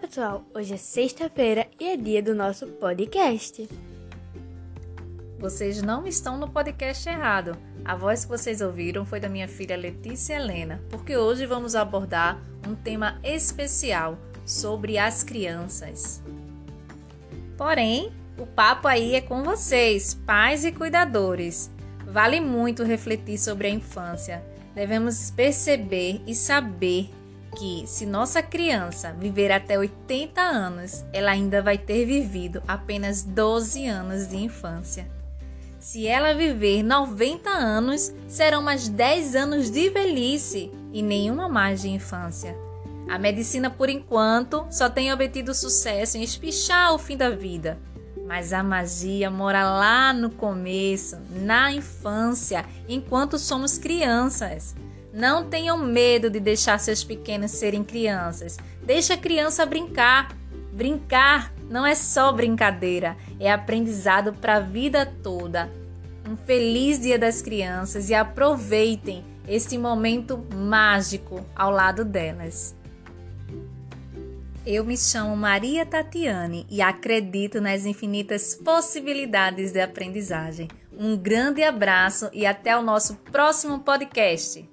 pessoal, hoje é sexta-feira e é dia do nosso podcast. Vocês não estão no podcast errado. A voz que vocês ouviram foi da minha filha Letícia Helena, porque hoje vamos abordar um tema especial sobre as crianças. Porém, o papo aí é com vocês, pais e cuidadores. Vale muito refletir sobre a infância. Devemos perceber e saber que, se nossa criança viver até 80 anos, ela ainda vai ter vivido apenas 12 anos de infância. Se ela viver 90 anos, serão mais 10 anos de velhice e nenhuma mais de infância. A medicina, por enquanto, só tem obtido sucesso em espichar o fim da vida. Mas a magia mora lá no começo, na infância, enquanto somos crianças. Não tenham medo de deixar seus pequenos serem crianças. Deixa a criança brincar. Brincar não é só brincadeira, é aprendizado para a vida toda. Um feliz Dia das Crianças e aproveitem este momento mágico ao lado delas. Eu me chamo Maria Tatiane e acredito nas infinitas possibilidades de aprendizagem. Um grande abraço e até o nosso próximo podcast.